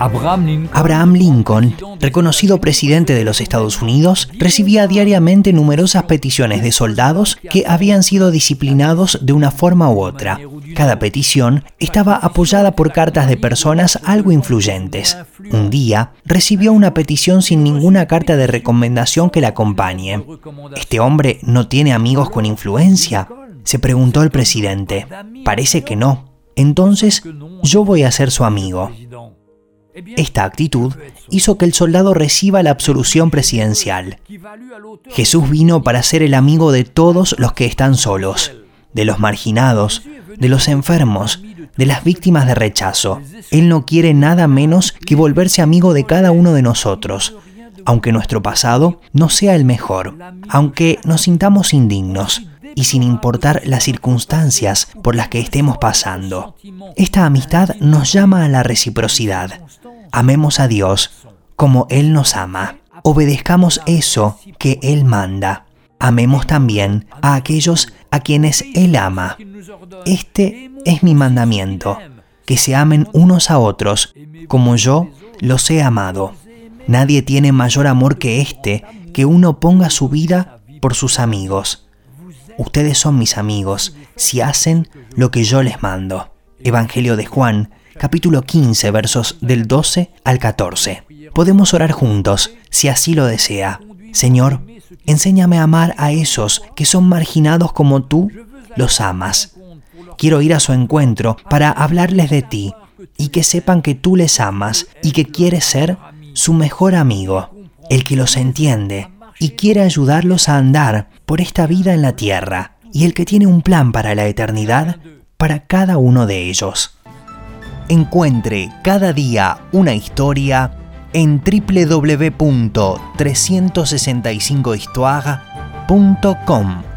Abraham Lincoln, reconocido presidente de los Estados Unidos, recibía diariamente numerosas peticiones de soldados que habían sido disciplinados de una forma u otra. Cada petición estaba apoyada por cartas de personas algo influyentes. Un día recibió una petición sin ninguna carta de recomendación que la acompañe. ¿Este hombre no tiene amigos con influencia? Se preguntó el presidente. Parece que no. Entonces yo voy a ser su amigo. Esta actitud hizo que el soldado reciba la absolución presidencial. Jesús vino para ser el amigo de todos los que están solos, de los marginados, de los enfermos, de las víctimas de rechazo. Él no quiere nada menos que volverse amigo de cada uno de nosotros, aunque nuestro pasado no sea el mejor, aunque nos sintamos indignos y sin importar las circunstancias por las que estemos pasando. Esta amistad nos llama a la reciprocidad. Amemos a Dios como Él nos ama. Obedezcamos eso que Él manda. Amemos también a aquellos a quienes Él ama. Este es mi mandamiento, que se amen unos a otros como yo los he amado. Nadie tiene mayor amor que este, que uno ponga su vida por sus amigos. Ustedes son mis amigos si hacen lo que yo les mando. Evangelio de Juan, capítulo 15, versos del 12 al 14. Podemos orar juntos, si así lo desea. Señor, enséñame a amar a esos que son marginados como tú los amas. Quiero ir a su encuentro para hablarles de ti y que sepan que tú les amas y que quieres ser su mejor amigo, el que los entiende y quiere ayudarlos a andar por esta vida en la tierra y el que tiene un plan para la eternidad para cada uno de ellos. Encuentre cada día una historia en www.365histoire.com.